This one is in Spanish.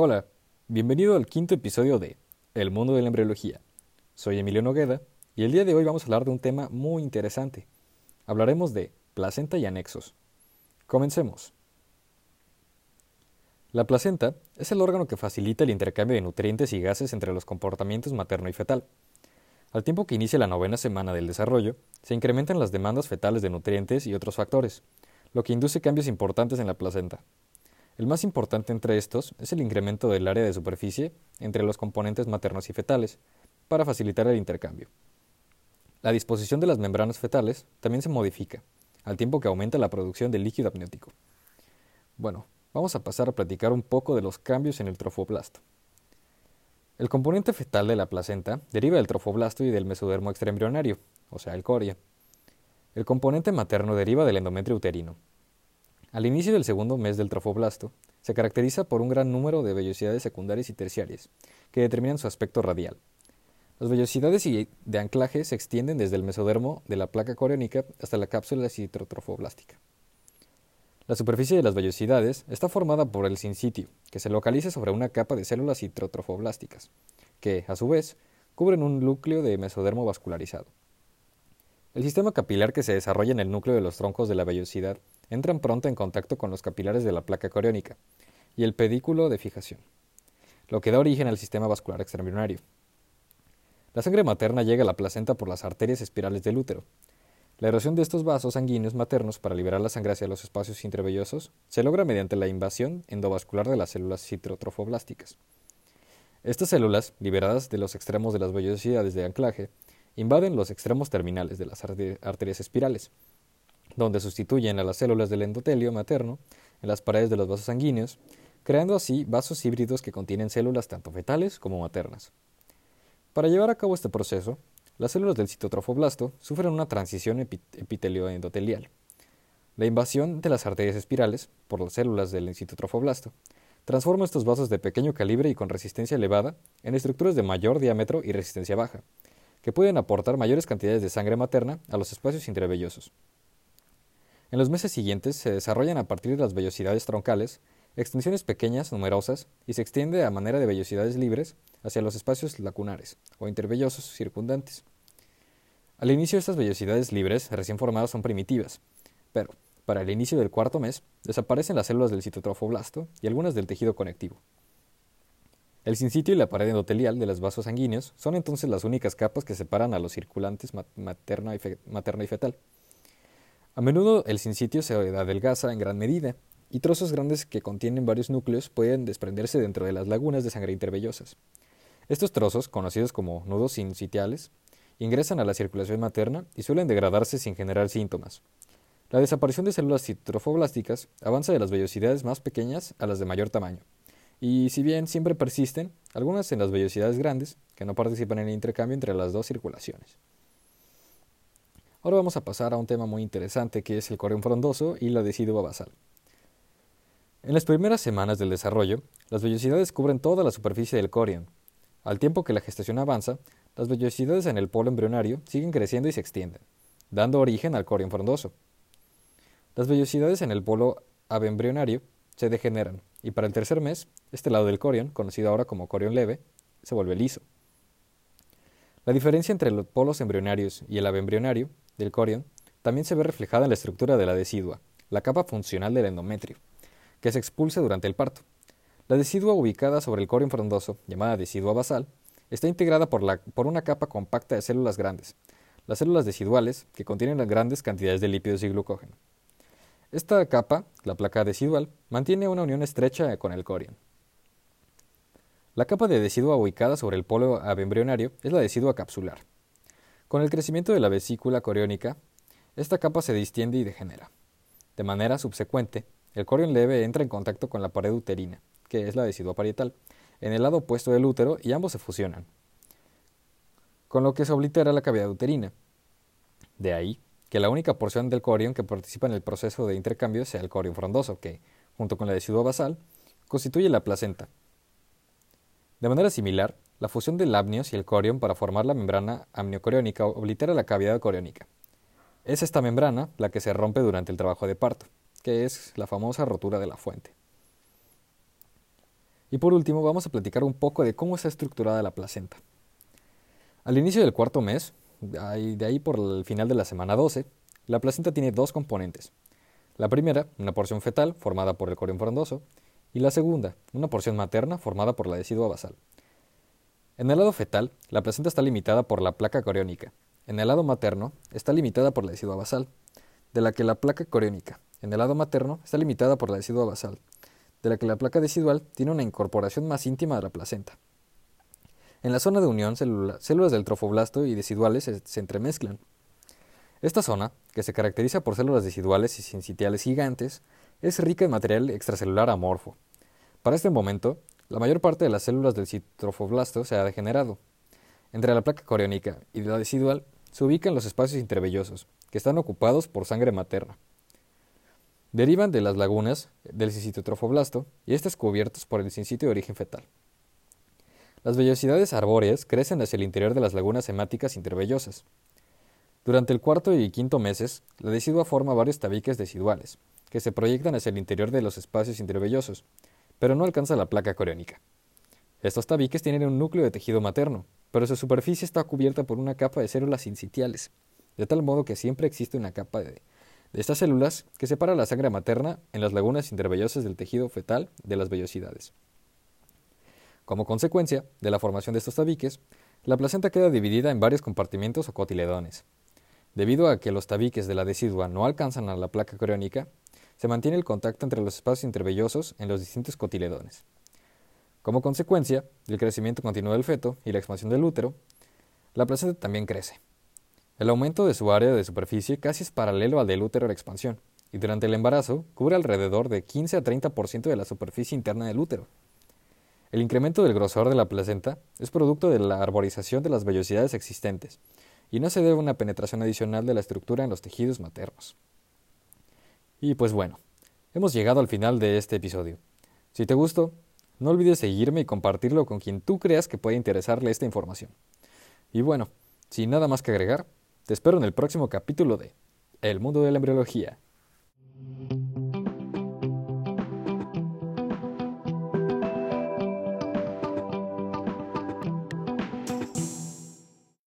Hola, bienvenido al quinto episodio de El mundo de la embriología. Soy Emilio Nogueda y el día de hoy vamos a hablar de un tema muy interesante. Hablaremos de placenta y anexos. Comencemos. La placenta es el órgano que facilita el intercambio de nutrientes y gases entre los comportamientos materno y fetal. Al tiempo que inicia la novena semana del desarrollo, se incrementan las demandas fetales de nutrientes y otros factores, lo que induce cambios importantes en la placenta. El más importante entre estos es el incremento del área de superficie entre los componentes maternos y fetales, para facilitar el intercambio. La disposición de las membranas fetales también se modifica, al tiempo que aumenta la producción de líquido amniótico. Bueno, vamos a pasar a platicar un poco de los cambios en el trofoblasto. El componente fetal de la placenta deriva del trofoblasto y del mesodermo extraembrionario, o sea, el coria. El componente materno deriva del endometrio uterino, al inicio del segundo mes del trofoblasto, se caracteriza por un gran número de vellosidades secundarias y terciarias, que determinan su aspecto radial. Las vellosidades de anclaje se extienden desde el mesodermo de la placa coriónica hasta la cápsula citrotrofoblástica. La superficie de las vellosidades está formada por el sincitio, que se localiza sobre una capa de células citrotrofoblásticas, que, a su vez, cubren un núcleo de mesodermo vascularizado. El sistema capilar que se desarrolla en el núcleo de los troncos de la vellosidad entran pronto en contacto con los capilares de la placa coriónica y el pedículo de fijación, lo que da origen al sistema vascular extraembrionario. La sangre materna llega a la placenta por las arterias espirales del útero. La erosión de estos vasos sanguíneos maternos para liberar la sangre hacia los espacios intravellosos se logra mediante la invasión endovascular de las células citrotrofoblásticas. Estas células, liberadas de los extremos de las vellosidades de anclaje, invaden los extremos terminales de las arterias espirales, donde sustituyen a las células del endotelio materno en las paredes de los vasos sanguíneos, creando así vasos híbridos que contienen células tanto fetales como maternas. Para llevar a cabo este proceso, las células del citotrofoblasto sufren una transición epitelio-endotelial. La invasión de las arterias espirales por las células del citotrofoblasto transforma estos vasos de pequeño calibre y con resistencia elevada en estructuras de mayor diámetro y resistencia baja, que pueden aportar mayores cantidades de sangre materna a los espacios intravellosos. En los meses siguientes se desarrollan a partir de las vellosidades troncales extensiones pequeñas, numerosas, y se extiende a manera de vellosidades libres hacia los espacios lacunares o intervellosos circundantes. Al inicio estas vellosidades libres recién formadas son primitivas, pero para el inicio del cuarto mes desaparecen las células del citotrofoblasto y algunas del tejido conectivo. El sincitio y la pared endotelial de los vasos sanguíneos son entonces las únicas capas que separan a los circulantes materno y fetal. A menudo el sincitio se adelgaza en gran medida, y trozos grandes que contienen varios núcleos pueden desprenderse dentro de las lagunas de sangre intervellosas. Estos trozos, conocidos como nudos sincitiales, ingresan a la circulación materna y suelen degradarse sin generar síntomas. La desaparición de células citrofoblásticas avanza de las vellosidades más pequeñas a las de mayor tamaño, y si bien siempre persisten, algunas en las vellosidades grandes, que no participan en el intercambio entre las dos circulaciones. Ahora vamos a pasar a un tema muy interesante que es el corión frondoso y la decidua basal. En las primeras semanas del desarrollo, las vellosidades cubren toda la superficie del corión. Al tiempo que la gestación avanza, las vellosidades en el polo embrionario siguen creciendo y se extienden, dando origen al corión frondoso. Las vellosidades en el polo abembrionario se degeneran, y para el tercer mes, este lado del corión, conocido ahora como corión leve, se vuelve liso. La diferencia entre los polos embrionarios y el abembrionario del corión también se ve reflejada en la estructura de la decidua, la capa funcional del endometrio, que se expulsa durante el parto. La decidua ubicada sobre el corión frondoso, llamada decidua basal, está integrada por, por una capa compacta de células grandes, las células deciduales, que contienen grandes cantidades de lípidos y glucógeno. Esta capa, la placa decidual, mantiene una unión estrecha con el corión. La capa de decidua ubicada sobre el polo abembrionario es la decidua capsular, con el crecimiento de la vesícula coriónica, esta capa se distiende y degenera. De manera subsecuente, el corión leve entra en contacto con la pared uterina, que es la decidua parietal, en el lado opuesto del útero y ambos se fusionan, con lo que se oblitera la cavidad uterina. De ahí que la única porción del corión que participa en el proceso de intercambio sea el corión frondoso, que, junto con la decidua basal, constituye la placenta. De manera similar, la fusión del amnios y el corión para formar la membrana amniocoriónica oblitera la cavidad coriónica. Es esta membrana la que se rompe durante el trabajo de parto, que es la famosa rotura de la fuente. Y por último, vamos a platicar un poco de cómo está estructurada la placenta. Al inicio del cuarto mes, de ahí por el final de la semana 12, la placenta tiene dos componentes. La primera, una porción fetal formada por el corión frondoso, y la segunda, una porción materna formada por la decidua basal. En el lado fetal, la placenta está limitada por la placa coriónica. En el lado materno, está limitada por la decidua basal, de la que la placa coriónica, en el lado materno, está limitada por la decidua basal, de la que la placa decidual tiene una incorporación más íntima de la placenta. En la zona de unión, células del trofoblasto y deciduales se, entremezclan. Esta zona, que se caracteriza por células deciduales y sincitiales gigantes, es rica en material extracelular amorfo. Para este momento, la mayor parte de las células del citrofoblasto se ha degenerado. Entre la placa coriónica y la decidual se ubican los espacios intervellosos, que están ocupados por sangre materna. Derivan de las lagunas del citotrofoblasto y estos cubiertos por el sincitio de origen fetal. Las vellosidades arbóreas crecen hacia el interior de las lagunas hemáticas intervellosas. Durante el cuarto y quinto meses, la decidua forma varios tabiques deciduales, que se proyectan hacia el interior de los espacios intervellosos, pero no alcanza la placa coriónica. Estos tabiques tienen un núcleo de tejido materno, pero su superficie está cubierta por una capa de células incitiales, de tal modo que siempre existe una capa de, de estas células que separa la sangre materna en las lagunas intervellosas del tejido fetal de las vellosidades. Como consecuencia de la formación de estos tabiques, la placenta queda dividida en varios compartimientos o cotiledones. Debido a que los tabiques de la decidua no alcanzan a la placa coriónica, se mantiene el contacto entre los espacios intervellosos en los distintos cotiledones. Como consecuencia del crecimiento continuo del feto y la expansión del útero, la placenta también crece. El aumento de su área de superficie casi es paralelo al del útero de expansión, y durante el embarazo cubre alrededor de 15 a 30% de la superficie interna del útero. El incremento del grosor de la placenta es producto de la arborización de las vellosidades existentes y no se debe a una penetración adicional de la estructura en los tejidos maternos. Y pues bueno, hemos llegado al final de este episodio. Si te gustó, no olvides seguirme y compartirlo con quien tú creas que puede interesarle esta información. Y bueno, sin nada más que agregar, te espero en el próximo capítulo de El mundo de la embriología.